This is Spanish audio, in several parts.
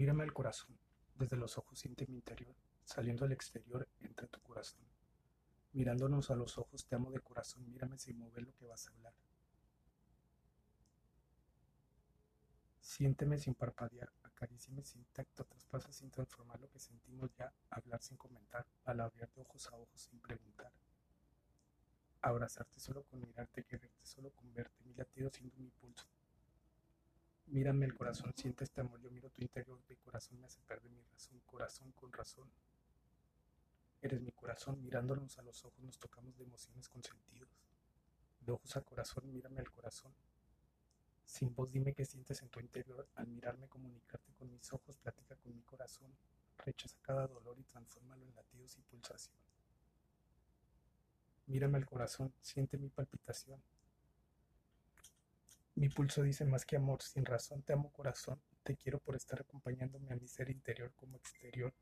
Mírame al corazón. Desde los ojos siente mi interior. Saliendo al exterior, entra tu corazón. Mirándonos a los ojos, te amo de corazón. Mírame sin mover lo que vas a hablar. Siénteme sin parpadear. Acaríciame sin tacto. Traspasa sin transformar lo que sentimos ya. Hablar sin comentar. Palabrear de ojos a ojos sin preguntar. Abrazarte solo con mirarte. Quererte solo con verte. Mi latido siendo mi pulso. Mírame el corazón, siente este amor, yo miro tu interior, mi corazón me hace perder mi razón, corazón con razón. Eres mi corazón, mirándonos a los ojos nos tocamos de emociones con sentidos. De ojos a corazón, mírame al corazón. Sin voz dime qué sientes en tu interior, al mirarme comunicarte con mis ojos, platica con mi corazón, rechaza cada dolor y transfórmalo en latidos y pulsación. Mírame al corazón, siente mi palpitación, mi pulso dice más que amor, sin razón te amo corazón, te quiero por estar acompañándome a mi ser interior como exterior.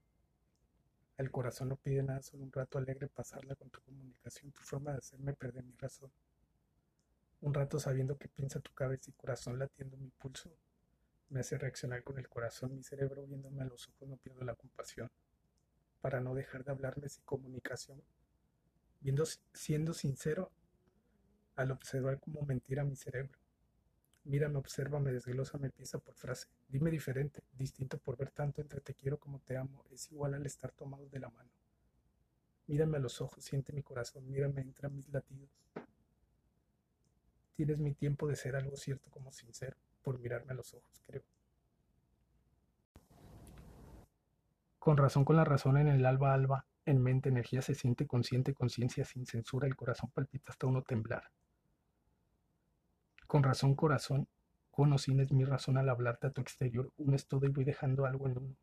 El corazón no pide nada, solo un rato alegre pasarla con tu comunicación, tu forma de hacerme perder mi razón. Un rato sabiendo que piensa tu cabeza y corazón latiendo mi pulso, me hace reaccionar con el corazón, mi cerebro viéndome a los ojos no pierdo la compasión. Para no dejar de hablarme sin comunicación, viendo, siendo sincero al observar como mentira mi cerebro Mírame, obsérvame, desglósame pieza por frase. Dime diferente, distinto por ver tanto entre te quiero como te amo. Es igual al estar tomados de la mano. Mírame a los ojos, siente mi corazón, mírame, entra mis latidos. Tienes mi tiempo de ser algo cierto como sincero, por mirarme a los ojos, creo. Con razón, con la razón en el alba, alba, en mente, energía se siente consciente, conciencia sin censura, el corazón palpita hasta uno temblar. Con razón, corazón, con es mi razón al hablarte a tu exterior. Uno es todo y voy dejando algo en uno.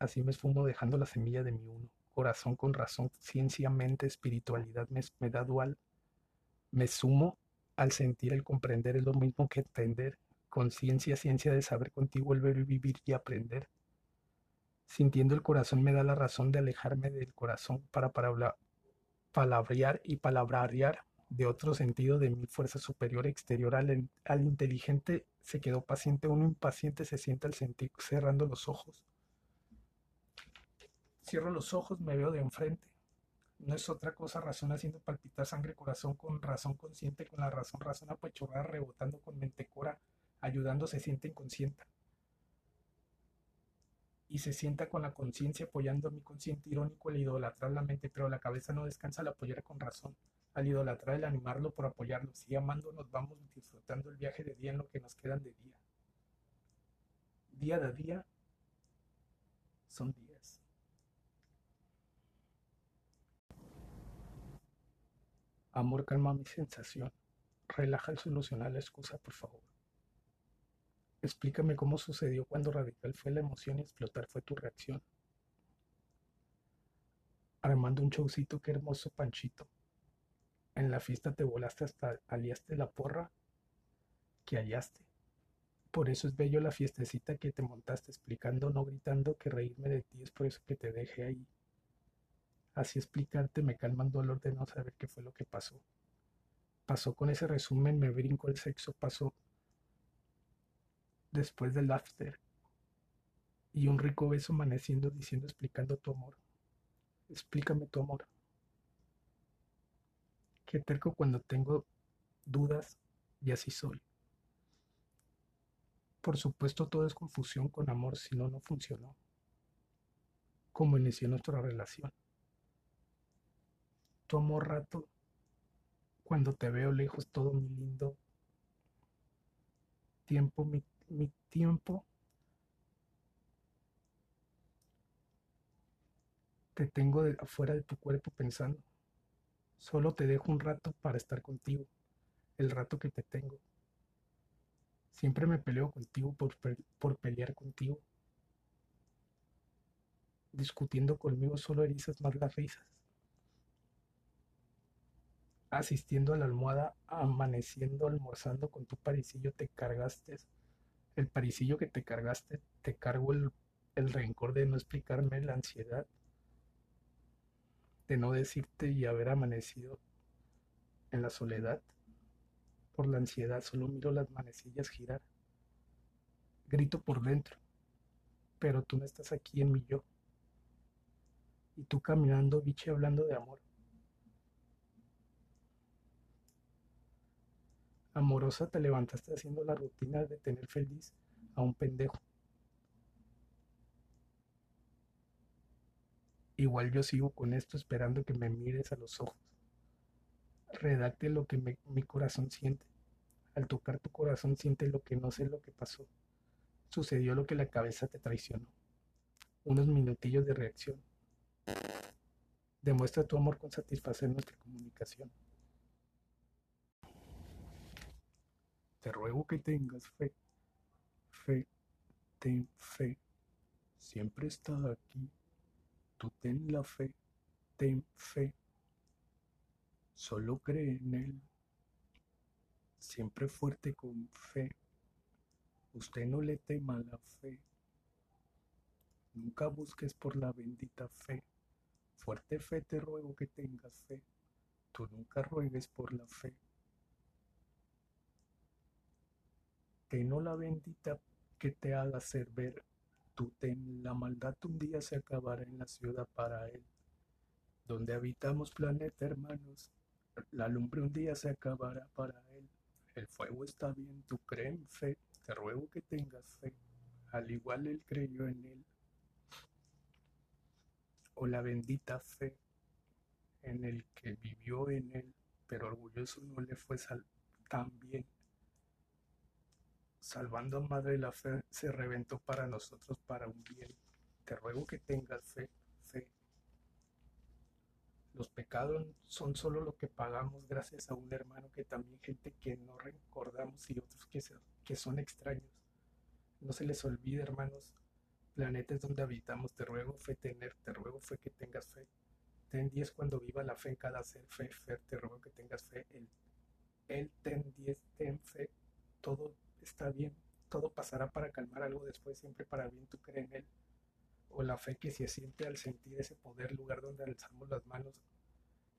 Así me esfumo dejando la semilla de mi uno. Corazón con razón, ciencia, mente, espiritualidad me, me da dual. Me sumo al sentir, el comprender es lo mismo que entender. Conciencia, ciencia de saber contigo, el ver y vivir y aprender. Sintiendo el corazón me da la razón de alejarme del corazón para, para palabrear y palabrarear de otro sentido de mi fuerza superior exterior al, inteligente se quedó paciente, uno impaciente se siente al sentir cerrando los ojos. Cierro los ojos, me veo de enfrente. No es otra cosa razón haciendo palpitar sangre, corazón con razón consciente, con la razón, razón apachurrada, rebotando con mente cora, ayudando, se siente inconsciente. Y se sienta con la conciencia apoyando a mi consciente irónico, el idolatrar la mente, pero la cabeza no descansa al apoyar con razón al idolatrar, el animarlo por apoyarnos y amándonos, vamos disfrutando el viaje de día en lo que nos quedan de día. Día a día son días. Amor, calma mi sensación. Relaja el solucionar la excusa, por favor. Explícame cómo sucedió cuando radical fue la emoción y explotar fue tu reacción. Armando un showcito, qué hermoso panchito. En la fiesta te volaste hasta aliaste la porra que hallaste. Por eso es bello la fiestecita que te montaste explicando, no gritando que reírme de ti es por eso que te dejé ahí. Así explicarte me calma el dolor de no saber qué fue lo que pasó. Pasó con ese resumen, me brinco el sexo, pasó después del after. Y un rico beso amaneciendo diciendo explicando tu amor. Explícame tu amor. Qué terco cuando tengo dudas y así soy. Por supuesto todo es confusión con amor, si no, no funcionó. Como inició nuestra relación. Tomo rato cuando te veo lejos, todo mi lindo tiempo, mi, mi tiempo. Te tengo afuera de tu cuerpo pensando. Solo te dejo un rato para estar contigo, el rato que te tengo. Siempre me peleo contigo por, por pelear contigo. Discutiendo conmigo solo erizas más las risas. Asistiendo a la almohada, amaneciendo, almorzando con tu parisillo, te cargaste. El parisillo que te cargaste, te cargo el, el rencor de no explicarme la ansiedad de no decirte y haber amanecido en la soledad. Por la ansiedad solo miro las manecillas girar. Grito por dentro. pero tú no estás aquí en mi yo. Y tú caminando, biche, hablando de amor. Amorosa te levantaste haciendo la rutina de tener feliz a un pendejo. Igual yo sigo con esto esperando que me mires a los ojos. Redacte lo que mi corazón siente. Al tocar tu corazón siente lo que no sé lo que pasó. Sucedió lo que la cabeza te traicionó. Unos minutillos de reacción. Demuestra tu amor con satisfacer nuestra comunicación. Te ruego que tengas fe, fe, ten fe. Siempre está aquí. Tú ten la fe, ten fe. Solo cree en Él. Siempre fuerte con fe. Usted no le tema la fe. Nunca busques por la bendita fe. Fuerte fe te ruego que tengas fe. Tú nunca ruegues por la fe. que no la bendita que te haga ser ver. Tú ten la maldad un día se acabará en la ciudad para él. Donde habitamos planeta, hermanos, la lumbre un día se acabará para él. El fuego está bien, tú crees en fe, te ruego que tengas fe. Al igual él creyó en él. O la bendita fe en el que vivió en él, pero orgulloso no le fue tan bien salvando Madre la fe, se reventó para nosotros para un bien. Te ruego que tengas fe, fe. Los pecados son solo lo que pagamos gracias a un hermano que también gente que no recordamos y otros que, que son extraños. No se les olvide, hermanos, planetas donde habitamos. Te ruego fe tener, te ruego fe que tengas fe. Ten diez cuando viva la fe en cada ser, fe, fe, te ruego que tengas fe. Él, él ten diez, ten fe. Todo está bien, todo pasará para calmar algo después, siempre para bien, tú crees en él. O la fe que se siente al sentir ese poder, lugar donde alzamos las manos,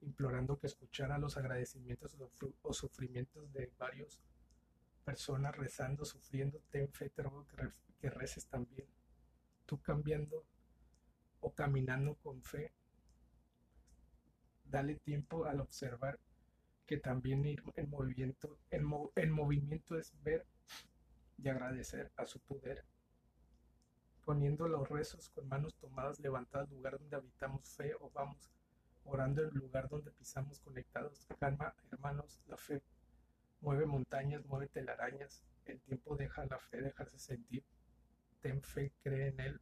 implorando que escuchara los agradecimientos o sufrimientos de varias personas rezando, sufriendo, ten fe, te ruego que, que reces también. Tú cambiando o caminando con fe, dale tiempo al observar que también en movimiento, en movimiento es ver y agradecer a su poder, poniendo los rezos con manos tomadas levantadas, lugar donde habitamos fe o vamos, orando el lugar donde pisamos conectados. Calma, hermanos, la fe mueve montañas, mueve telarañas, el tiempo deja la fe dejarse sentir. Ten fe, cree en Él,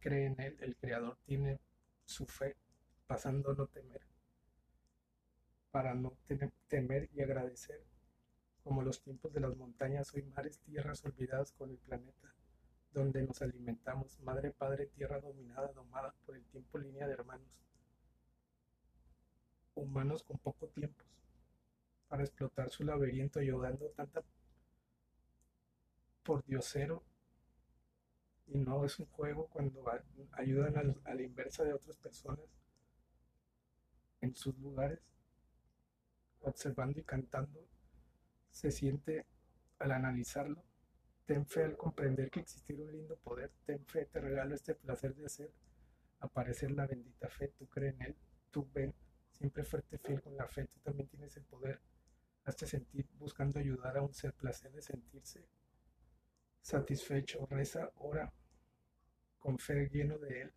cree en Él, el Creador tiene su fe, pasando no temer, para no temer y agradecer como los tiempos de las montañas, hoy mares, tierras olvidadas con el planeta, donde nos alimentamos, madre, padre, tierra dominada, domada por el tiempo, línea de hermanos, humanos con poco tiempo, para explotar su laberinto, ayudando tanta por diosero, y no es un juego cuando ayudan a la inversa de otras personas en sus lugares, observando y cantando se siente al analizarlo. Ten fe al comprender que existir un lindo poder. Ten fe, te regalo este placer de hacer aparecer la bendita fe. Tú crees en él, tú ven, siempre fuerte fiel con la fe. Tú también tienes el poder. Hazte sentir buscando ayudar a un ser placer de sentirse satisfecho. Reza, ora con fe lleno de él.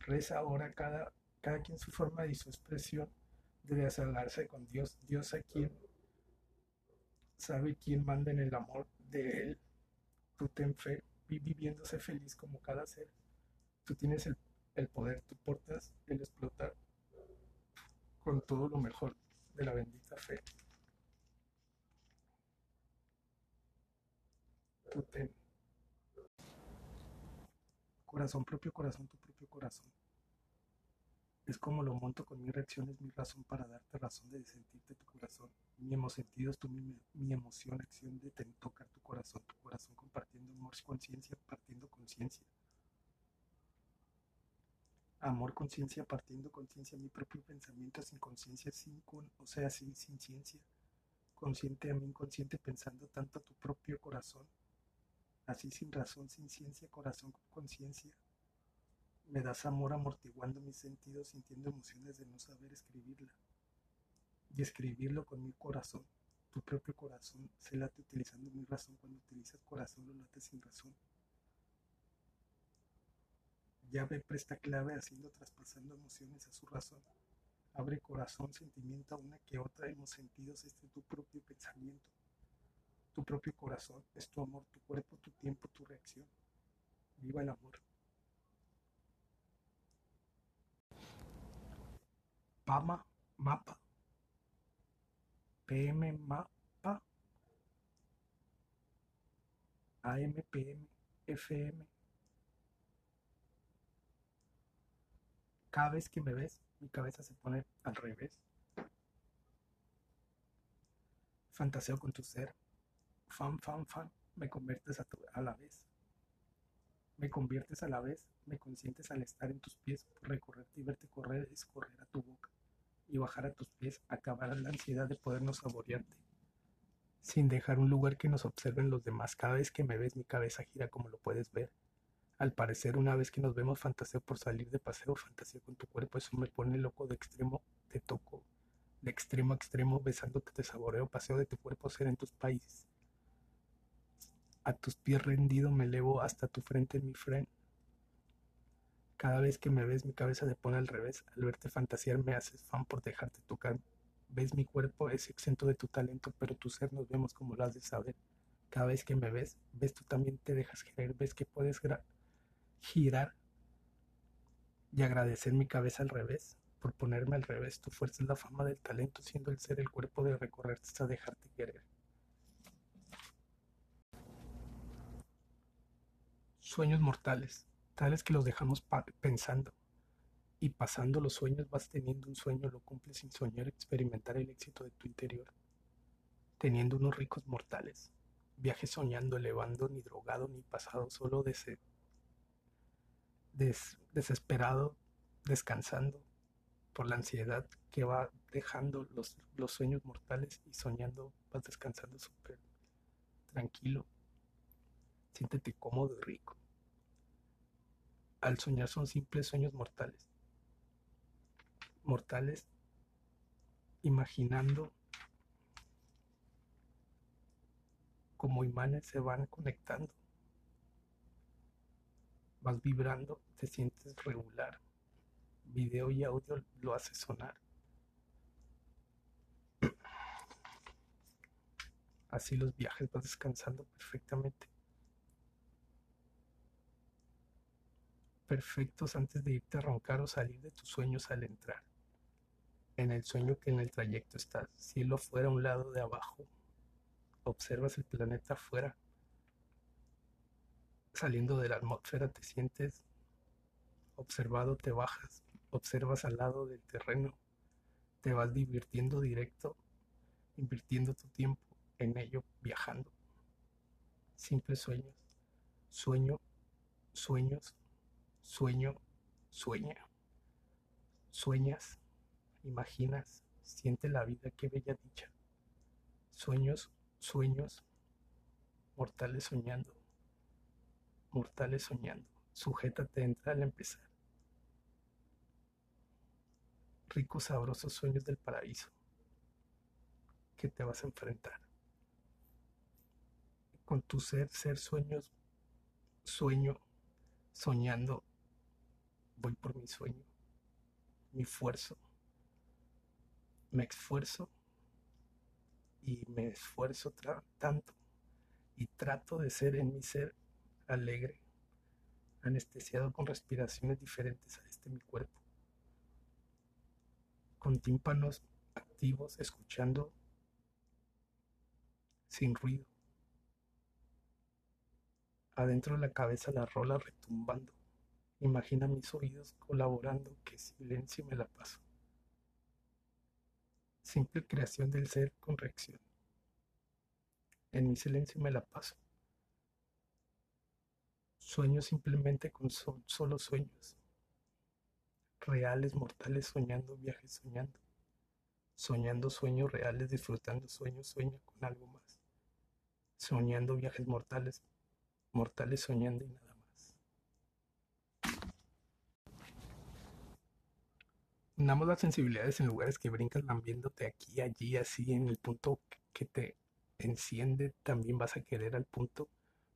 Reza, ora cada, cada quien su forma y su expresión de desahogarse con Dios. Dios a quien sabe quién manda en el amor de Él. Tú ten fe, viviéndose feliz como cada ser. Tú tienes el, el poder, tú portas el explotar con todo lo mejor de la bendita fe. Tú ten. Corazón propio, corazón, tu propio corazón. Es como lo monto con mis reacciones, mi razón para darte razón de sentirte tu corazón. Mi sentido es tu, mi, mi, emoción, acción de tocar tu corazón, tu corazón compartiendo amor, conciencia, partiendo conciencia. Amor, conciencia, partiendo conciencia, mi propio pensamiento sin conciencia, sin con, o sea, sin, sin ciencia. Consciente a mí, inconsciente, pensando tanto a tu propio corazón. así sin razón, sin ciencia, corazón con conciencia. Me das amor amortiguando mis sentidos, sintiendo emociones de no saber escribirla. Y escribirlo con mi corazón. Tu propio corazón se late utilizando mi razón. Cuando utilizas corazón lo late sin razón. Llave presta clave haciendo traspasando emociones a su razón. Abre corazón, sentimiento a una que otra hemos sentido este tu propio pensamiento. Tu propio corazón es tu amor, tu cuerpo, tu tiempo, tu reacción. Viva el amor. Pama, mapa. PM, mapa. AM, PM, FM. Cada vez que me ves, mi cabeza se pone al revés. Fantaseo con tu ser. Fan, fan, fan. Me conviertes a, a la vez. Me conviertes a la vez. Me consientes al estar en tus pies. Recorrerte y verte correr es correr a tu boca. Y bajar a tus pies. Acabar la ansiedad de podernos saborearte. Sin dejar un lugar que nos observen los demás. Cada vez que me ves mi cabeza gira como lo puedes ver. Al parecer, una vez que nos vemos, fantaseo por salir de paseo, fantaseo con tu cuerpo, eso me pone loco de extremo, te toco, de extremo a extremo, besándote, te saboreo, paseo de tu cuerpo, ser en tus países. A tus pies rendido me elevo hasta tu frente, mi friend. Cada vez que me ves, mi cabeza se pone al revés. Al verte fantasear, me haces fan por dejarte tocar. Ves mi cuerpo, es exento de tu talento, pero tu ser nos vemos como lo has de saber. Cada vez que me ves, ves tú también te dejas querer, ves que puedes girar y agradecer mi cabeza al revés, por ponerme al revés. Tu fuerza es la fama del talento, siendo el ser el cuerpo de recorrerte hasta dejarte querer. Sueños mortales, tales que los dejamos pensando. Y pasando los sueños vas teniendo un sueño, lo cumples sin soñar, experimentar el éxito de tu interior. Teniendo unos ricos mortales. Viaje soñando, elevando, ni drogado, ni pasado, solo desesperado, descansando por la ansiedad que va dejando los, los sueños mortales y soñando, vas descansando súper tranquilo. Siéntete cómodo y rico. Al soñar son simples sueños mortales. Mortales imaginando como imanes se van conectando vas vibrando, te sientes regular. Video y audio lo hace sonar. Así los viajes vas descansando perfectamente. Perfectos antes de irte a roncar o salir de tus sueños al entrar. En el sueño que en el trayecto estás. Cielo fuera a un lado de abajo. Observas el planeta afuera saliendo de la atmósfera te sientes observado, te bajas, observas al lado del terreno, te vas divirtiendo directo, invirtiendo tu tiempo en ello, viajando. Simples sueños, sueño, sueños, sueño, sueña. Sueñas, imaginas, siente la vida, qué bella dicha. Sueños, sueños, mortales soñando mortales soñando. Sujétate entra al empezar. Ricos, sabrosos sueños del paraíso que te vas a enfrentar. Con tu ser, ser sueños, sueño, soñando, voy por mi sueño, mi esfuerzo. Me esfuerzo y me esfuerzo tanto y trato de ser en mi ser alegre, anestesiado con respiraciones diferentes a este mi cuerpo, con tímpanos activos, escuchando sin ruido. Adentro de la cabeza la rola retumbando. Imagina mis oídos colaborando, que silencio me la paso. Simple creación del ser con reacción. En mi silencio me la paso. Sueños simplemente con solo sueños. Reales, mortales, soñando, viajes, soñando. Soñando sueños reales, disfrutando sueños, sueña con algo más. Soñando viajes mortales, mortales soñando y nada Unamos las sensibilidades en lugares que brincan lambiéndote aquí, allí, así, en el punto que te enciende, también vas a querer al punto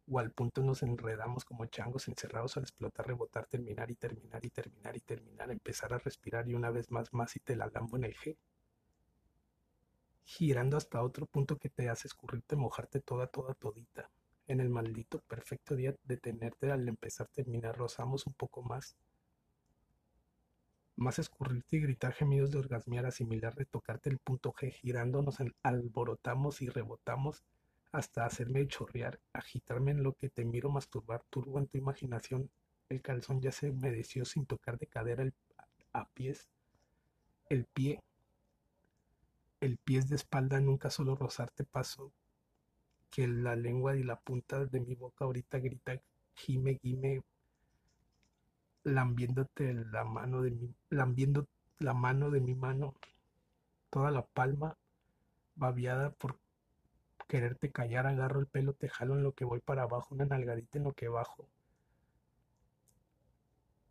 o al punto nos enredamos como changos encerrados al explotar, rebotar, terminar y terminar y terminar y terminar, empezar a respirar y una vez más más y te la lambo en el G. Girando hasta otro punto que te hace escurrirte, mojarte toda, toda, todita. En el maldito perfecto día de tenerte al empezar, terminar, rozamos un poco más. Más escurrirte y gritar gemidos de orgasmear, asimilar, retocarte el punto G, girándonos, alborotamos y rebotamos hasta hacerme chorrear, agitarme en lo que te miro masturbar, turbo en tu imaginación. El calzón ya se humedeció sin tocar de cadera a pies. El pie, el pie de espalda nunca solo rozarte paso, que la lengua y la punta de mi boca ahorita grita, gime, gime, lambiéndote la mano de mi, lambiendo la mano de mi mano, toda la palma babiada por quererte callar, agarro el pelo, te jalo en lo que voy para abajo, una nalgadita en lo que bajo.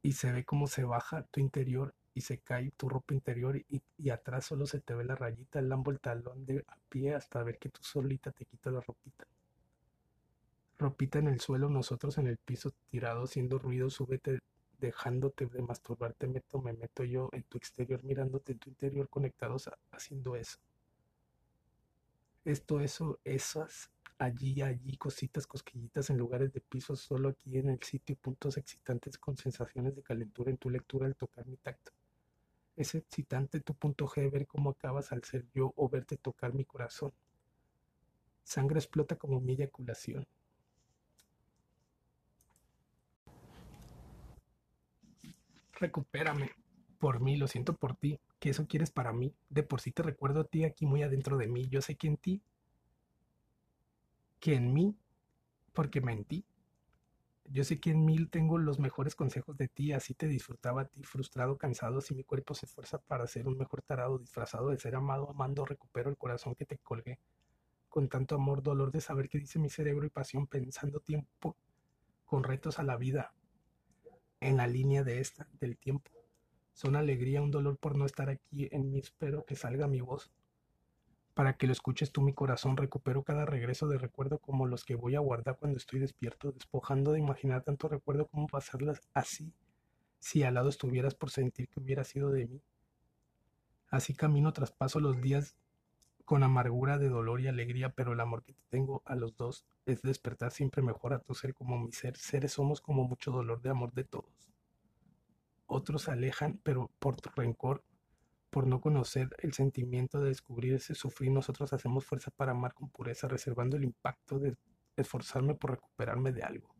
Y se ve cómo se baja tu interior y se cae tu ropa interior y, atrás solo se te ve la rayita, el lambo, el talón de a pie hasta ver que tú solita te quitas la ropita. Ropita en el suelo, nosotros en el piso tirado, haciendo ruido, súbete, dejándote de masturbarte, meto, me meto yo en tu exterior, mirándote en tu interior, conectados haciendo eso esto, eso, esas, allí, allí, cositas, cosquillitas en lugares de piso, solo aquí en el sitio, puntos excitantes con sensaciones de calentura en tu lectura al tocar mi tacto. Es excitante tu punto G ver cómo acabas al ser yo o verte tocar mi corazón. Sangre explota como mi eyaculación. Recupérame. Por mí, lo siento por ti que eso quieres para mí. De por sí te recuerdo a ti aquí muy adentro de mí. Yo sé que en ti, que en mí, porque mentí. Yo sé que en mí tengo los mejores consejos de ti, así te disfrutaba a ti, frustrado, cansado, si mi cuerpo se esfuerza para ser un mejor tarado, disfrazado de ser amado, amando, recupero el corazón que te colgué. Con tanto amor, dolor de saber qué dice mi cerebro y pasión, pensando tiempo con retos a la vida, en la línea de esta, del tiempo. Son alegría, un dolor por no estar aquí en mí. Espero que salga mi voz. Para que lo escuches tú, mi corazón, recupero cada regreso de recuerdo como los que voy a guardar cuando estoy despierto, despojando de imaginar tanto recuerdo como pasarlas así, si al lado estuvieras por sentir que hubiera sido de mí. Así camino traspaso los días con amargura de dolor y alegría, pero el amor que te tengo a los dos es despertar siempre mejor a tu ser como mi ser. Seres somos como mucho dolor de amor de todos otros se alejan, pero por rencor, por no conocer el sentimiento de descubrir ese sufrir, nosotros hacemos fuerza para amar con pureza, reservando el impacto de esforzarme por recuperarme de algo,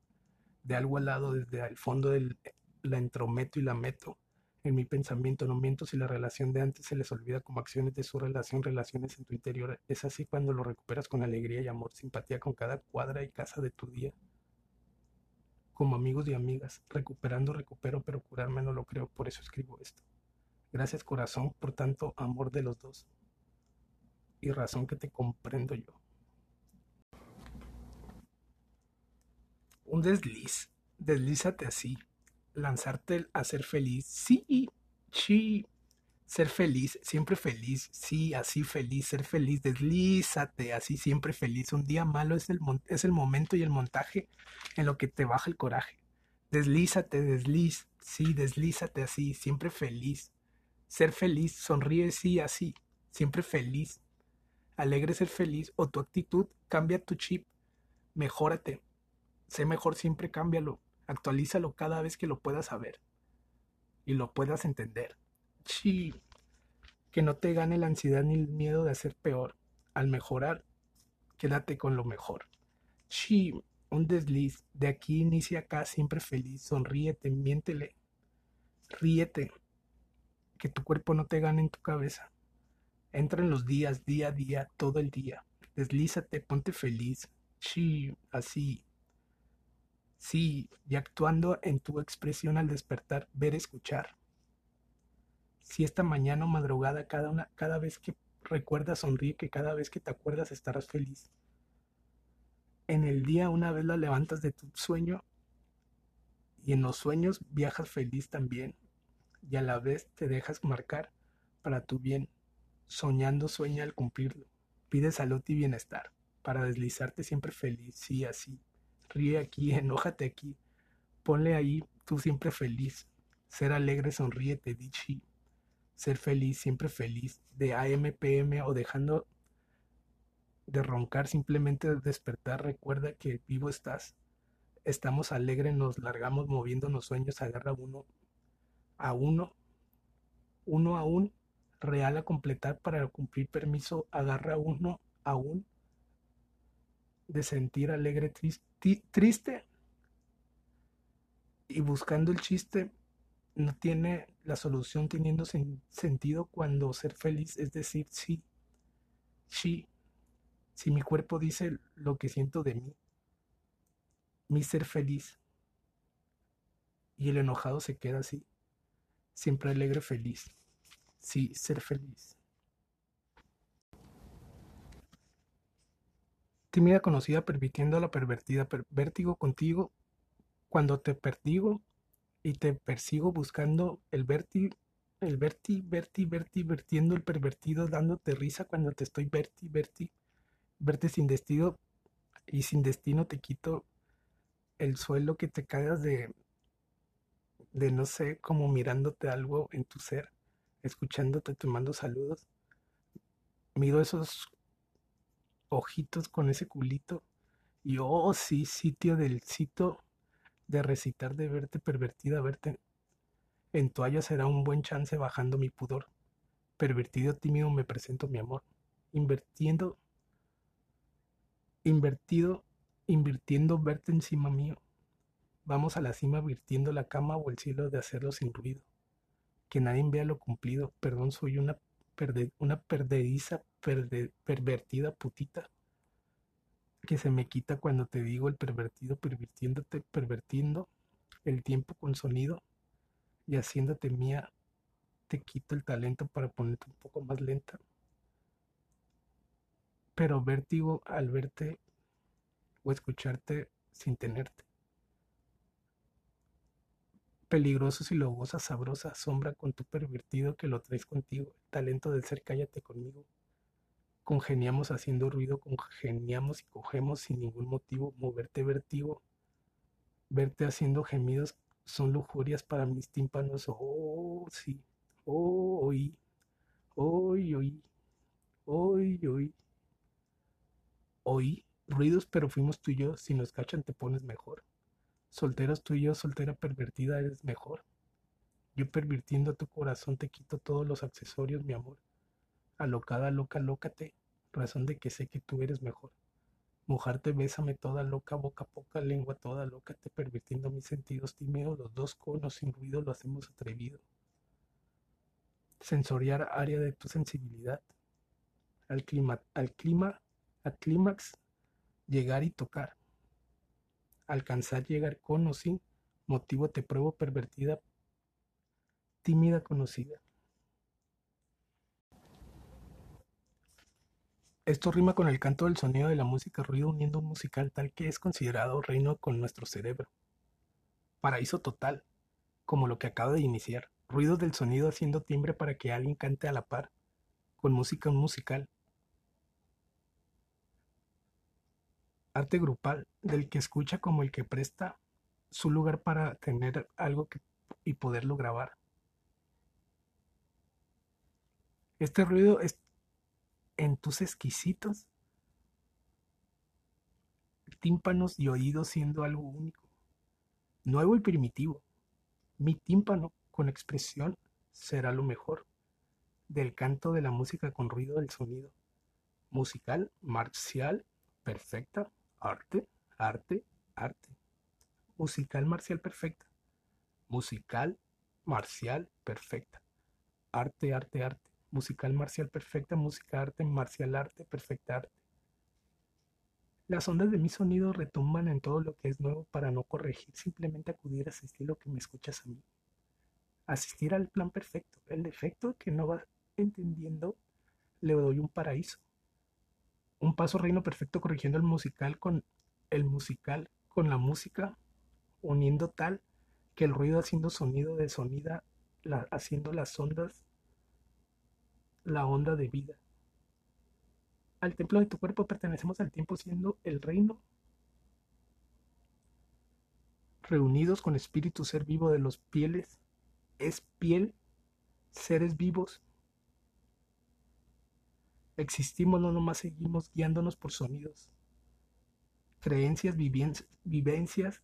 de algo al lado, desde el fondo del, la entrometo y la meto. En mi pensamiento no miento si la relación de antes se les olvida como acciones de su relación, relaciones en tu interior. Es así cuando lo recuperas con alegría y amor, simpatía con cada cuadra y casa de tu día como amigos y amigas. Recuperando, recupero, pero curarme no lo creo, por eso escribo esto. Gracias corazón por tanto amor de los dos y razón que te comprendo yo. Un desliz, deslízate así, lanzarte a ser feliz, sí, sí, ser feliz, siempre feliz, sí, así feliz, ser feliz, deslízate, así siempre feliz. Un día malo es el, es el momento y el montaje en lo que te baja el coraje. Deslízate, desliz, sí, deslízate así, siempre feliz. Ser feliz, sonríe, sí, así, siempre feliz. Alegre ser feliz o tu actitud, cambia tu chip, mejórate. Sé mejor siempre, cámbialo, actualízalo cada vez que lo puedas saber y lo puedas entender. Sí, que no te gane la ansiedad ni el miedo de hacer peor. Al mejorar, quédate con lo mejor. Sí, un desliz. De aquí inicia acá, siempre feliz. Sonríete, miéntele. Ríete. Que tu cuerpo no te gane en tu cabeza. Entra en los días, día a día, todo el día. Deslízate, ponte feliz. Sí, así. Sí, y actuando en tu expresión al despertar, ver, escuchar si esta mañana o madrugada, cada, una, cada vez que recuerdas, sonríe, que cada vez que te acuerdas estarás feliz. En el día una vez la levantas de tu sueño y en los sueños viajas feliz también y a la vez te dejas marcar para tu bien. Soñando sueña al cumplirlo. Pide salud y bienestar para deslizarte siempre feliz, sí, así. Ríe aquí, enójate aquí. Ponle ahí tú siempre feliz. Ser alegre, sonríete, dichi. Ser feliz, siempre feliz. De AM, PM o dejando de roncar, simplemente despertar. Recuerda que vivo estás. Estamos alegres, nos largamos moviendo los sueños. Agarra uno a uno, uno a un, real a completar para cumplir permiso. Agarra uno a un, de sentir alegre, triste y buscando el chiste no tiene la solución teniendo sentido cuando ser feliz es decir sí, sí, si mi cuerpo dice lo que siento de mí, mi ser feliz. Y el enojado se queda así, siempre alegre, feliz. Sí, ser feliz. Tímida conocida permitiendo la pervertida, vértigo contigo cuando te perdigo y te persigo buscando el verti, el verti, verti, verti, vertiendo el pervertido, dándote risa cuando te estoy verti, verti, verte sin destino y sin destino te quito el suelo que te caigas de, de no sé, como mirándote algo en tu ser, escuchándote, te mando saludos. Miro esos ojitos con ese culito y oh sí, sitio del sitio de recitar de verte pervertida, verte en toalla será un buen chance bajando mi pudor. Pervertido tímido me presento mi amor, invirtiendo, invertido, invirtiendo verte encima mío. Vamos a la cima virtiendo la cama o el cielo de hacerlo sin ruido. Que nadie vea lo cumplido. Perdón, soy una perdediza, pervertida putita que se me quita cuando te digo el pervertido pervirtiéndote, pervertiendo el tiempo con sonido y haciéndote mía, te quito el talento para ponerte un poco más lenta. Pero vértigo al verte o escucharte sin tenerte. Peligroso si lo gozas sabrosa, sombra con tu pervertido que lo traes contigo, el talento del ser cállate conmigo congeniamos haciendo ruido, congeniamos y cogemos sin ningún motivo, moverte vertigo, verte haciendo gemidos son lujurias para mis tímpanos. Oh, sí, oh, oí, oí, oí, oí, oí. Oí ruidos, pero fuimos tú y yo. Si nos cachan, te pones mejor. Solteros tú y yo, soltera pervertida, eres mejor. Yo pervirtiendo tu corazón te quito todos los accesorios, mi amor alocada, loca, lócate, razón de que sé que tú eres mejor. Mojarte, bésame toda loca, boca poca, lengua toda loca, te pervirtiendo mis sentidos tímidos, los dos conos sin ruido lo hacemos atrevido. Sensoriar área de tu sensibilidad. Al clima, al clima, al clímax, llegar y tocar. Alcanzar, llegar con o sin motivo te pruebo pervertida, tímida conocida. Esto rima con el canto del sonido de la música ruido uniendo un musical tal que es considerado reino con nuestro cerebro. Paraíso total, como lo que acaba de iniciar. Ruido del sonido haciendo timbre para que alguien cante a la par, con música musical. Arte grupal, del que escucha como el que presta su lugar para tener algo que, y poderlo grabar. Este ruido es en tus exquisitos tímpanos y oídos siendo algo único, nuevo y primitivo. Mi tímpano con expresión será lo mejor del canto de la música con ruido del sonido. Musical, marcial, perfecta, arte, arte, arte. Musical, marcial, perfecta. Musical, marcial, perfecta. Arte, arte, arte musical marcial perfecta, música arte, marcial arte, perfecta arte. Las ondas de mi sonido retumban en todo lo que es nuevo para no corregir, simplemente acudir a asistir lo que me escuchas a mí. Asistir al plan perfecto. El defecto que no va entendiendo, le doy un paraíso. Un paso reino perfecto corrigiendo el musical con el musical con la música, uniendo tal que el ruido haciendo sonido de sonida, haciendo las ondas, la onda de vida. Al templo de tu cuerpo pertenecemos al tiempo siendo el reino, reunidos con espíritu ser vivo de los pieles, es piel, seres vivos. Existimos, no nomás seguimos guiándonos por sonidos, creencias, vivencias,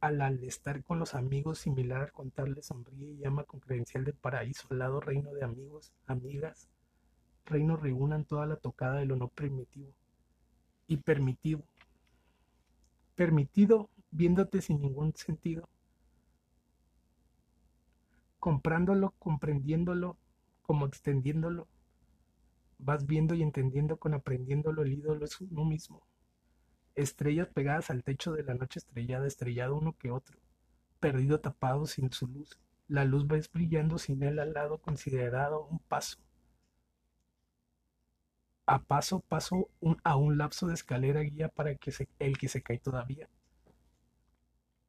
al, estar con los amigos, similar a contarle sonríe y llama con credencial de paraíso, al lado reino de amigos, amigas, reino reúnan toda la tocada de lo no primitivo y permitido. Permitido viéndote sin ningún sentido, comprándolo, comprendiéndolo, como extendiéndolo, vas viendo y entendiendo con aprendiéndolo, el ídolo es uno mismo. Estrellas pegadas al techo de la noche estrellada, estrellado uno que otro, perdido tapado sin su luz. La luz va brillando sin él al lado, considerado un paso. A paso, paso a un lapso de escalera guía para que el que se cae todavía.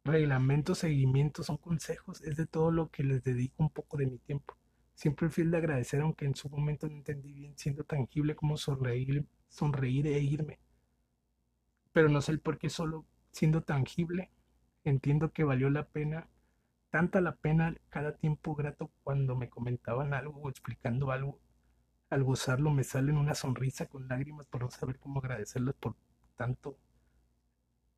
Reglamentos, seguimientos, son consejos, es de todo lo que les dedico un poco de mi tiempo. Siempre fiel de agradecer, aunque en su momento no entendí bien, siendo tangible como sonreír, sonreír e irme pero no sé el por qué solo siendo tangible, entiendo que valió la pena, tanta la pena cada tiempo grato cuando me comentaban algo o explicando algo. Al gozarlo me salen una sonrisa con lágrimas por no saber cómo agradecerles por tanto.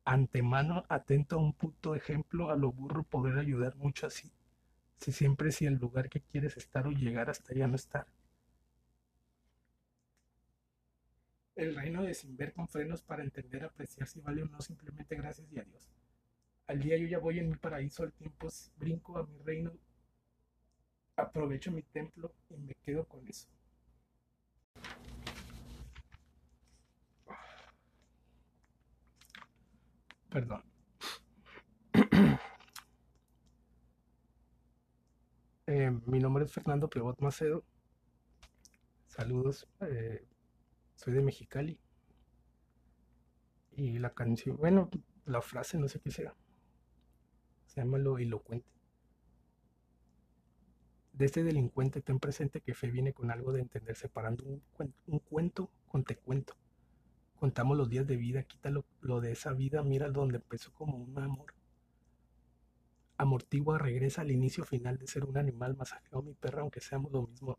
Antemano, atento a un puto ejemplo, a lo burro poder ayudar mucho así. Si siempre si el lugar que quieres estar o llegar hasta allá no estar. El reino de sin ver con frenos para entender, apreciar si vale o no, simplemente gracias y adiós. Al día yo ya voy en mi paraíso, al tiempo brinco a mi reino, aprovecho mi templo y me quedo con eso. Perdón. Eh, mi nombre es Fernando Prebot Macedo. Saludos. Eh, soy de Mexicali. Y la canción, bueno, la frase no sé qué sea. Se llama lo elocuente. De este delincuente ten presente que fe viene con algo de entender, separando un, un cuento con te cuento. Contamos los días de vida, quítalo lo de esa vida, mira donde empezó como un amor. Amortigua, regresa al inicio final de ser un animal, masajeo mi perra, aunque seamos lo mismo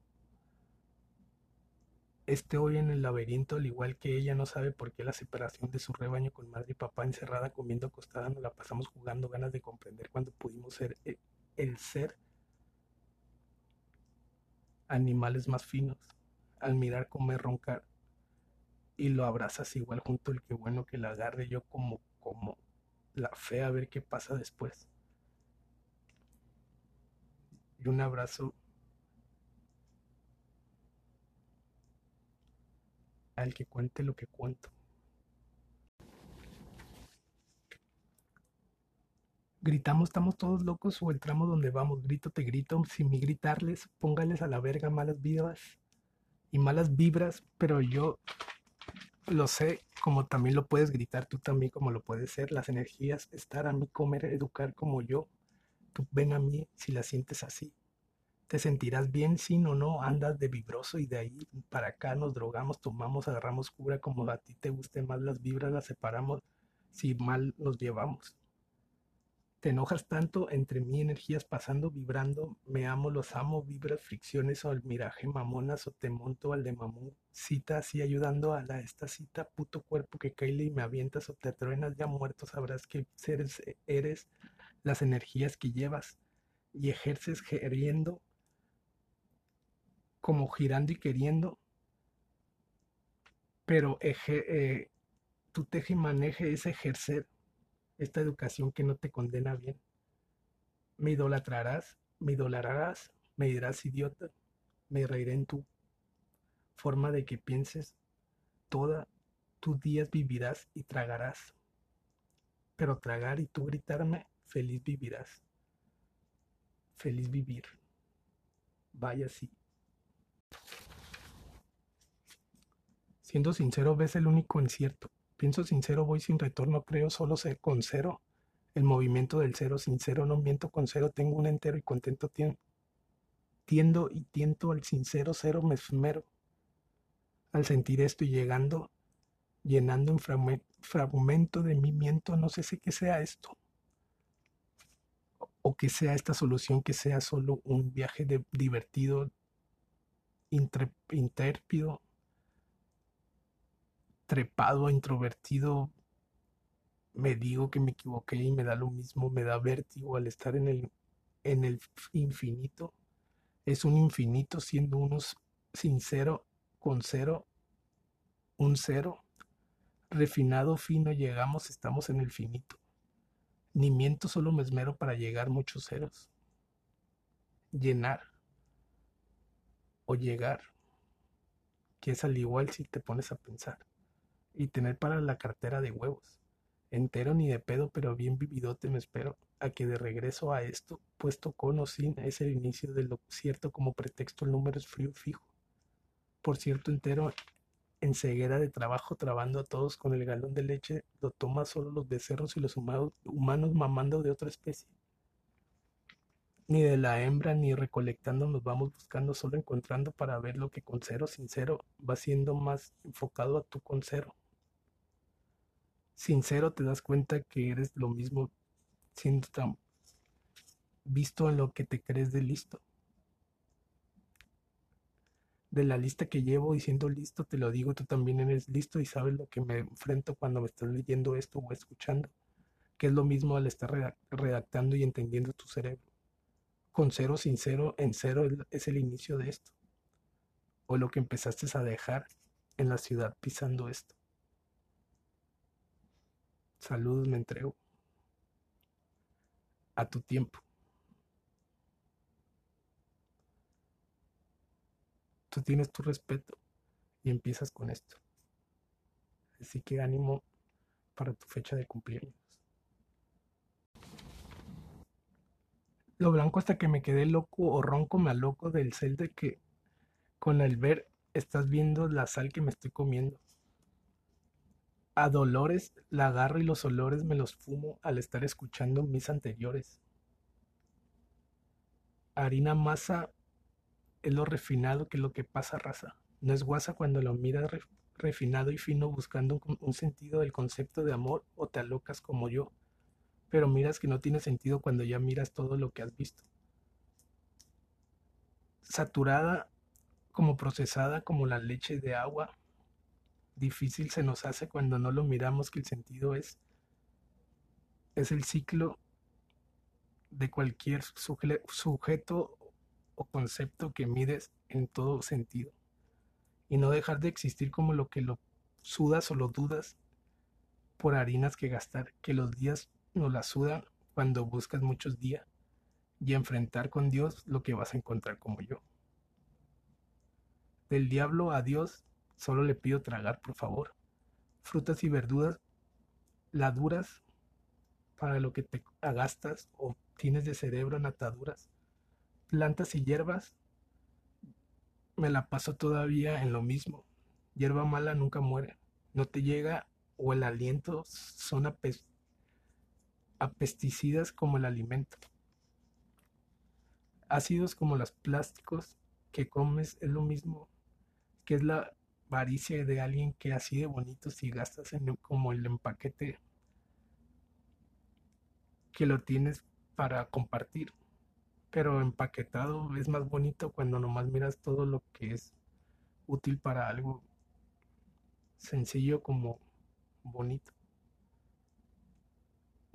este hoy en el laberinto, al igual que ella, no sabe por qué la separación de su rebaño con madre y papá encerrada comiendo acostada nos la pasamos jugando ganas de comprender cuando pudimos ser el, el ser animales más finos. Al mirar comer roncar y lo abrazas igual junto al que bueno que la agarre yo como como la fe a ver qué pasa después. Y un abrazo al que cuente lo que cuento. Gritamos, estamos todos locos o entramos donde vamos, grito, te grito, sin mi gritarles, póngales a la verga malas vibras y malas vibras, pero yo lo sé, como también lo puedes gritar tú también, como lo puedes ser, las energías, estar a mí, comer, educar como yo, tú ven a mí si la sientes así te sentirás bien si no, no, andas de vibroso y de ahí para acá nos drogamos, tomamos, agarramos cura como a ti te gusten más las vibras, las separamos si mal nos llevamos. Te enojas tanto entre mí energías pasando, vibrando, me amo, los amo, vibras, fricciones o el miraje mamonas o te monto al de mamú, cita así ayudando a la esta cita, puto cuerpo que cae y me avientas o te truenas ya muerto, sabrás que seres eres las energías que llevas y ejerces queriendo como girando y queriendo, pero eh, tu teje y maneje es ejercer esta educación que no te condena bien. Me idolatrarás, me idolatrarás, me dirás idiota, me reiré en tu forma de que pienses, toda tus días vivirás y tragarás. Pero tragar y tú gritarme, feliz vivirás. Feliz vivir. Vaya sí. Siendo sincero, ves el único incierto. Pienso sincero, voy sin retorno, creo solo sé con cero. El movimiento del cero, sincero, no miento con cero, tengo un entero y contento tiendo y tiento al sincero cero me esmero. Al sentir esto y llegando, llenando un fragmento de mi miento, no sé si qué sea esto. O que sea esta solución, que sea solo un viaje de, divertido, intérpido, trepado, introvertido, me digo que me equivoqué y me da lo mismo, me da vértigo al estar en el, en el infinito. Es un infinito siendo unos sincero con cero, un cero. Refinado, fino, llegamos, estamos en el finito. Ni miento, solo me esmero para llegar muchos ceros. Llenar o llegar, que es al igual si te pones a pensar y tener para la cartera de huevos. Entero ni de pedo, pero bien vividote me espero a que de regreso a esto, puesto con o sin, es el inicio de lo cierto como pretexto el número es frío fijo. Por cierto, entero en ceguera de trabajo, trabando a todos con el galón de leche, lo toma solo los becerros y los humanos, humanos mamando de otra especie. Ni de la hembra ni recolectando nos vamos buscando, solo encontrando para ver lo que con cero sincero va siendo más enfocado a tu con cero sincero te das cuenta que eres lo mismo siendo tan visto en lo que te crees de listo. De la lista que llevo y siendo listo, te lo digo, tú también eres listo y sabes lo que me enfrento cuando me estás leyendo esto o escuchando, que es lo mismo al estar redactando y entendiendo tu cerebro. Con cero, sincero, en cero es el inicio de esto. O lo que empezaste a dejar en la ciudad pisando esto. Saludos, me entrego. A tu tiempo. Tú tienes tu respeto y empiezas con esto. Así que ánimo para tu fecha de cumpleaños. Lo blanco hasta que me quedé loco o ronco me aloco del cel de que con el ver estás viendo la sal que me estoy comiendo. A Dolores la agarro y los olores me los fumo al estar escuchando mis anteriores. Harina masa es lo refinado que lo que pasa raza. No es guasa cuando lo miras refinado y fino buscando un sentido del concepto de amor o te alocas como yo. Pero miras que no tiene sentido cuando ya miras todo lo que has visto. Saturada como procesada como la leche de agua difícil se nos hace cuando no lo miramos que el sentido es, es el ciclo de cualquier sujeto o concepto que mides en todo sentido y no dejar de existir como lo que lo sudas o lo dudas por harinas que gastar, que los días no la sudan cuando buscas muchos días y enfrentar con Dios lo que vas a encontrar como yo. Del diablo a Dios Solo le pido tragar, por favor. Frutas y verduras, laduras, para lo que te agastas o tienes de cerebro en ataduras. Plantas y hierbas, me la paso todavía en lo mismo. Hierba mala nunca muere. No te llega o el aliento son pesticidas como el alimento. Ácidos como los plásticos que comes es lo mismo que es la avaricia de alguien que así de bonito si gastas en como el empaquete que lo tienes para compartir. Pero empaquetado es más bonito cuando nomás miras todo lo que es útil para algo sencillo como bonito.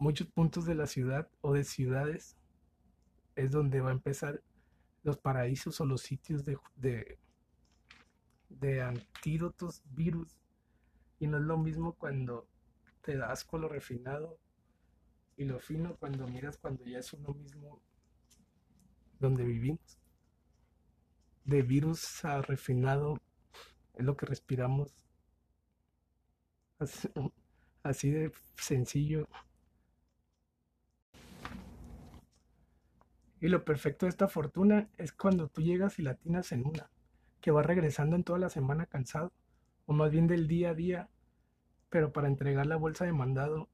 Muchos puntos de la ciudad o de ciudades es donde va a empezar los paraísos o los sitios de, de antídotos, virus. Y no es lo mismo cuando te das con lo refinado y lo fino cuando miras cuando ya es uno mismo donde vivimos. De virus a refinado es lo que respiramos. Así de sencillo. Y lo perfecto de esta fortuna es cuando tú llegas y latinas en una que va regresando en toda la semana cansado, o más bien del día a día, Pero para entregar la bolsa de mandado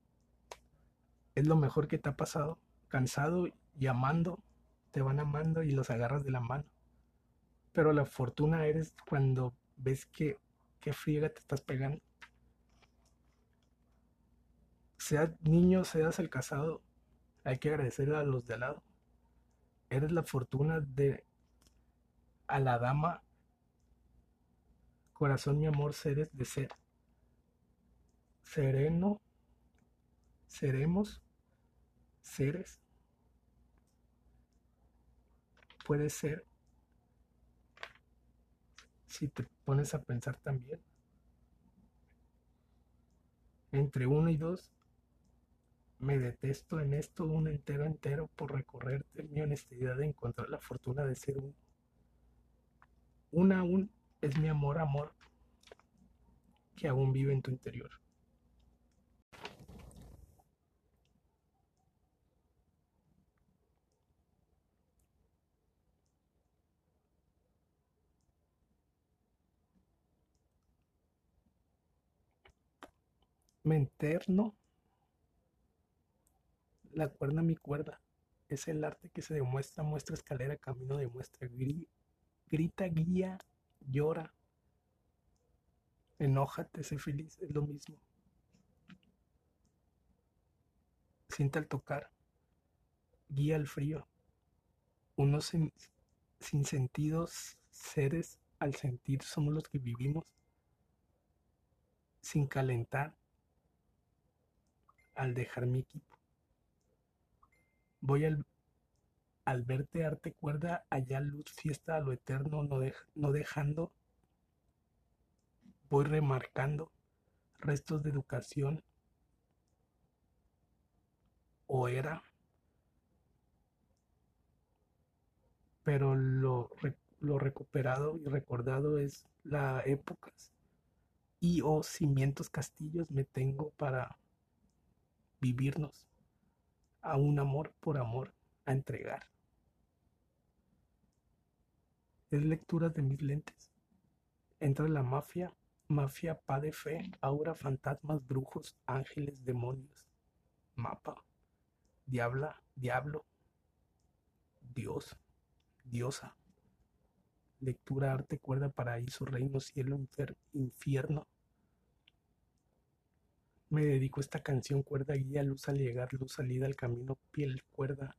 es lo mejor que te ha pasado. Cansado y amando, te van amando y los agarras de la mano. Pero la fortuna eres cuando ves que qué friega te estás pegando. Seas niño, seas el casado, hay que agradecer a los de al lado. Eres la fortuna de a la dama. Corazón, mi amor, seres de ser. Sereno, seremos, seres. Puede ser, si te pones a pensar también, entre uno y dos, me detesto en esto un entero entero por recorrerte mi honestidad de encontrar la fortuna de ser uno. Una aún es mi amor, amor, que aún vive en tu interior. Me enterno la cuerda mi cuerda. Es el arte que se demuestra, muestra escalera, camino demuestra, grita, guía, llora, enójate, sé feliz, es lo mismo. Siente al tocar, guía el frío. Unos sin, sin sentidos, seres al sentir, somos los que vivimos sin calentar al dejar mi equipo. Voy al, al verte arte cuerda, allá luz, fiesta a lo eterno, no, no dejando. Voy remarcando restos de educación o era, pero lo, lo recuperado y recordado es la épocas y o cimientos castillos me tengo para vivirnos a un amor por amor a entregar. Es lectura de mis lentes. Entra la mafia, mafia, pa de fe, aura, fantasmas, brujos, ángeles, demonios, mapa, diabla, diablo, Dios, diosa. Lectura, arte, cuerda, paraíso, reino, cielo, infierno, me dedico a esta canción, cuerda guía, luz al llegar, luz salida al camino, piel, cuerda.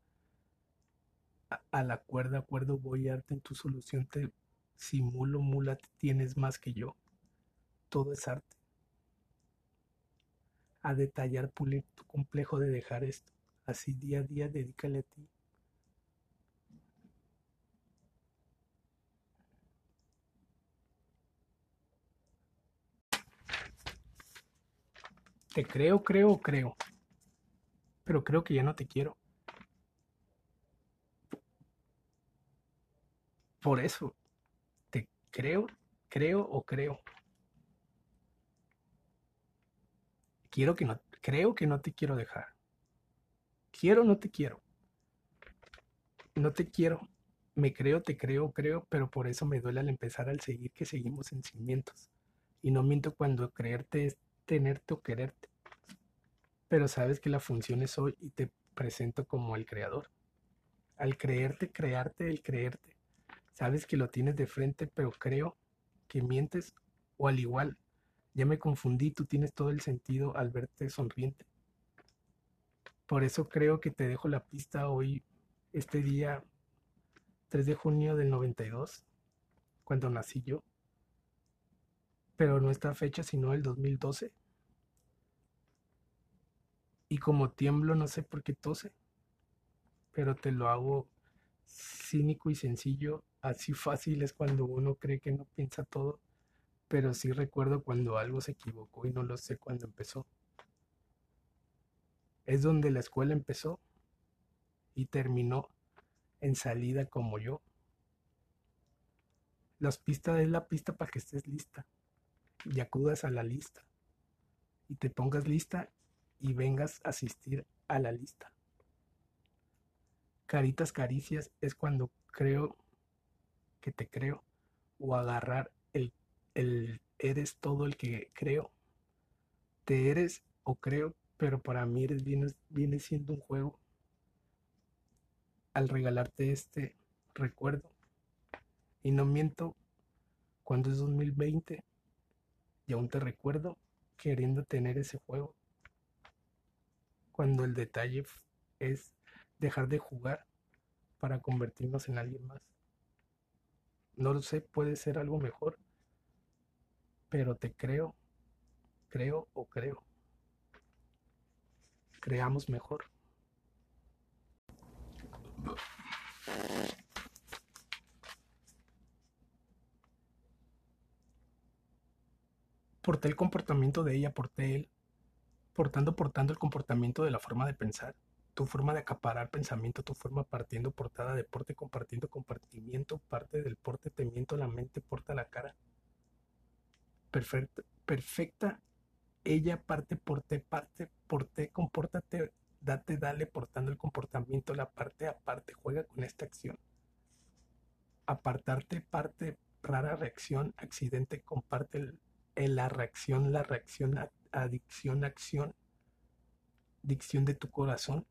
A, la cuerda, acuerdo, voy arte en tu solución, te simulo, mula, tienes más que yo. Todo es arte. A detallar, pulir tu complejo de dejar esto. Así día a día, dedícale a ti. Te creo, creo, creo. Pero creo que ya no te quiero. Por eso, te creo, creo o creo. Quiero que no, creo que no te quiero dejar. Quiero, no te quiero. No te quiero. Me creo, te creo, creo, pero por eso me duele al empezar al seguir que seguimos en cimientos. Y no miento cuando creerte es tenerte o quererte. Pero sabes que la función es hoy y te presento como el creador. Al creerte, crearte, el creerte. Sabes que lo tienes de frente, pero creo que mientes o al igual. Ya me confundí, tú tienes todo el sentido al verte sonriente. Por eso creo que te dejo la pista hoy, este día 3 de junio del 92, cuando nací yo pero no esta fecha, sino el 2012. Y como tiemblo, no sé por qué tose, pero te lo hago cínico y sencillo. Así fácil es cuando uno cree que no piensa todo, pero sí recuerdo cuando algo se equivocó y no lo sé cuándo empezó. Es donde la escuela empezó y terminó en salida como yo. Las pistas es la pista para que estés lista y acudas a la lista y te pongas lista y vengas a asistir a la lista. Caritas caricias es cuando creo que te creo o agarrar el, el eres todo el que creo te eres o creo, pero para mí eres, viene, viene siendo un juego al regalarte este recuerdo. Y no miento, cuando es 2020 y aún te recuerdo queriendo tener ese juego. Cuando el detalle es dejar de jugar para convertirnos en alguien más. No lo sé, puede ser algo mejor, pero te creo, creo o creo. Creamos mejor. Porté el comportamiento de ella, porté él, portando, portando el comportamiento de la forma de pensar, tu forma de acaparar pensamiento, tu forma partiendo portada de porte, compartiendo compartimiento, parte del porte, te miento la mente, porta la cara. Perfecta, perfecta, ella parte, porte, parte, porte, compórtate, date, dale, portando el comportamiento, la parte aparte, juega con esta acción. Apartarte, parte, rara reacción, accidente, comparte la reacción, la reacción, adicción, acción, dicción de tu corazón,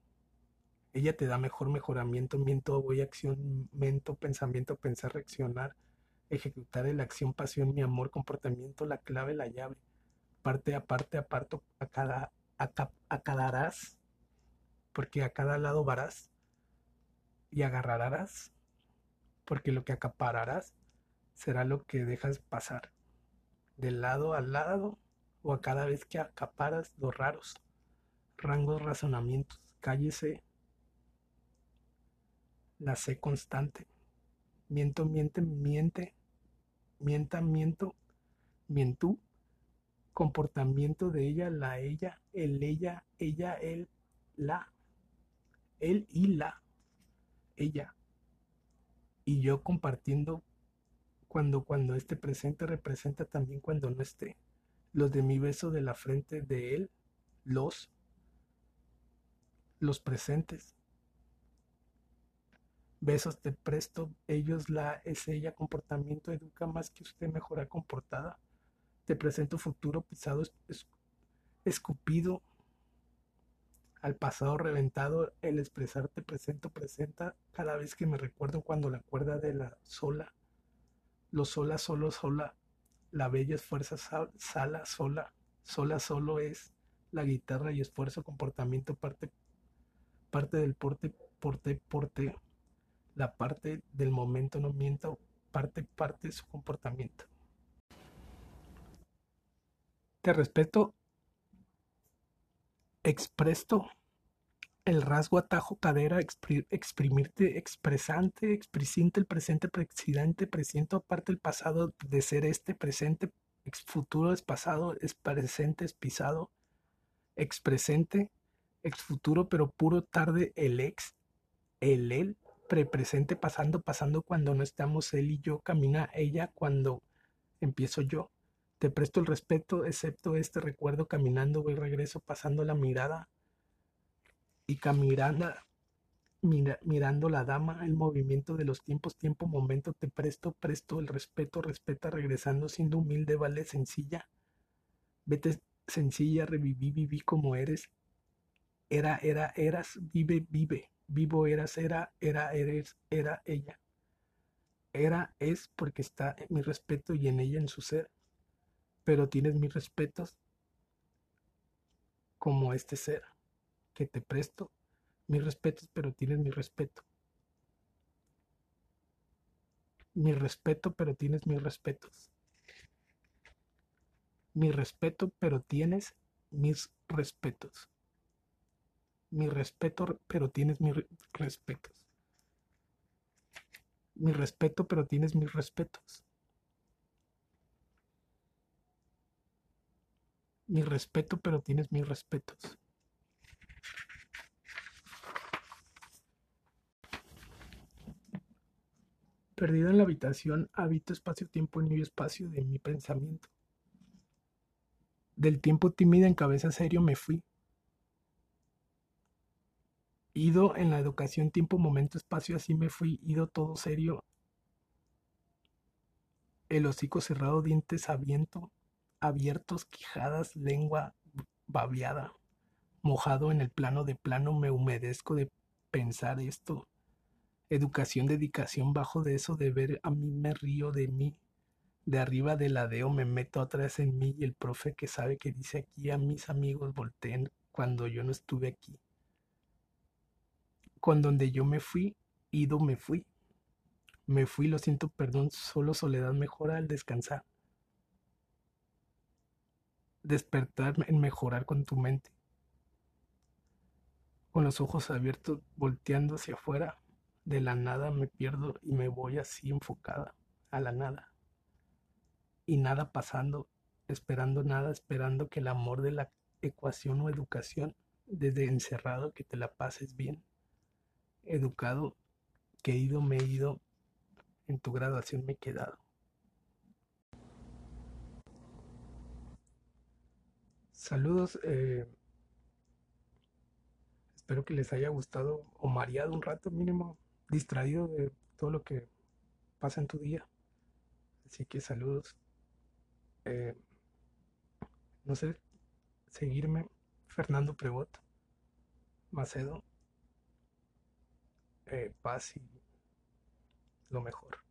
ella te da mejor mejoramiento, miento, voy, acción, mento, pensamiento, pensar, reaccionar, ejecutar la acción, pasión, mi amor, comportamiento, la clave, la llave. Parte a parte, aparto, a cada, a, cada porque a cada lado varás y agarrarás, porque lo que acapararás será lo que dejas pasar de lado a lado o a cada vez que acaparas los raros rangos razonamientos. Cállese la sé constante. Miento, miente, miente, mienta, miento, mientú. Comportamiento de ella, la ella, el ella, ella, él, la. Él y la. Ella. Y yo compartiendo cuando cuando este presente representa también cuando no esté. Los de mi beso de la frente de él, los, los presentes Besos te presto, ellos la es ella, comportamiento educa más que usted mejora comportada. Te presento futuro pisado, escupido, al pasado reventado, el expresar te presento presenta cada vez que me recuerdo cuando la cuerda de la sola, lo sola, solo, sola, la bella esfuerza, sala, sola, sola, solo es la guitarra y esfuerzo, comportamiento, parte, parte del porte, porte, porte. La parte del momento no miento, parte, parte su comportamiento. Te respeto, expresto el rasgo atajo cadera, exprimirte, expresante, expresinte el presente, presidente, presiento aparte el pasado de ser este presente, ex futuro es pasado, es presente, es pisado, expresente, ex futuro, pero puro tarde el ex, el él, presente pasando, pasando cuando no estamos él y yo, camina ella cuando empiezo yo. Te presto el respeto, excepto este recuerdo, caminando voy regreso, pasando la mirada y caminando, mirando la dama, el movimiento de los tiempos, tiempo, momento, te presto, presto el respeto, respeta, regresando, siendo humilde, vale, sencilla. Vete sencilla, reviví, viví como eres. Era, era, eras, vive, vive vivo eras, era, era, eres, era ella. Era es porque está en mi respeto y en ella en su ser. Pero tienes mis respetos como este ser que te presto mis respetos, pero tienes mi respeto. Mi respeto, pero tienes mis respetos. Mi respeto, pero tienes mis respetos mi respeto, pero tienes mis respetos. Mi respeto, pero tienes mis respetos. Mi respeto, pero tienes mis respetos. Perdido en la habitación, habito espacio-tiempo en mi espacio de mi pensamiento. Del tiempo tímida en cabeza serio me fui, ido en la educación, tiempo, momento, espacio, así me fui, ido todo serio, el hocico cerrado, dientes abiertos, quijadas, lengua, babeada, mojado en el plano de plano, me humedezco de pensar esto. Educación, dedicación, bajo de eso de ver a mí me río de mí. De arriba del ladeo me meto atrás en mí y el profe que sabe que dice aquí a mis amigos volteen cuando yo no estuve aquí. Con donde yo me fui, ido me fui. Me fui, lo siento, perdón, solo soledad mejora al descansar. Despertar en mejorar con tu mente. Con los ojos abiertos, volteando hacia afuera, de la nada me pierdo y me voy así enfocada a la nada. Y nada pasando, esperando nada, esperando que el amor de la ecuación o educación, desde encerrado que te la pases bien, educado, que he ido, me he ido, en tu graduación me he quedado. Saludos, eh, espero que les haya gustado o mareado un rato mínimo distraído de todo lo que pasa en tu día. Así que saludos. Eh, no sé, seguirme. Fernando Prebot, Macedo, eh, paz y lo mejor.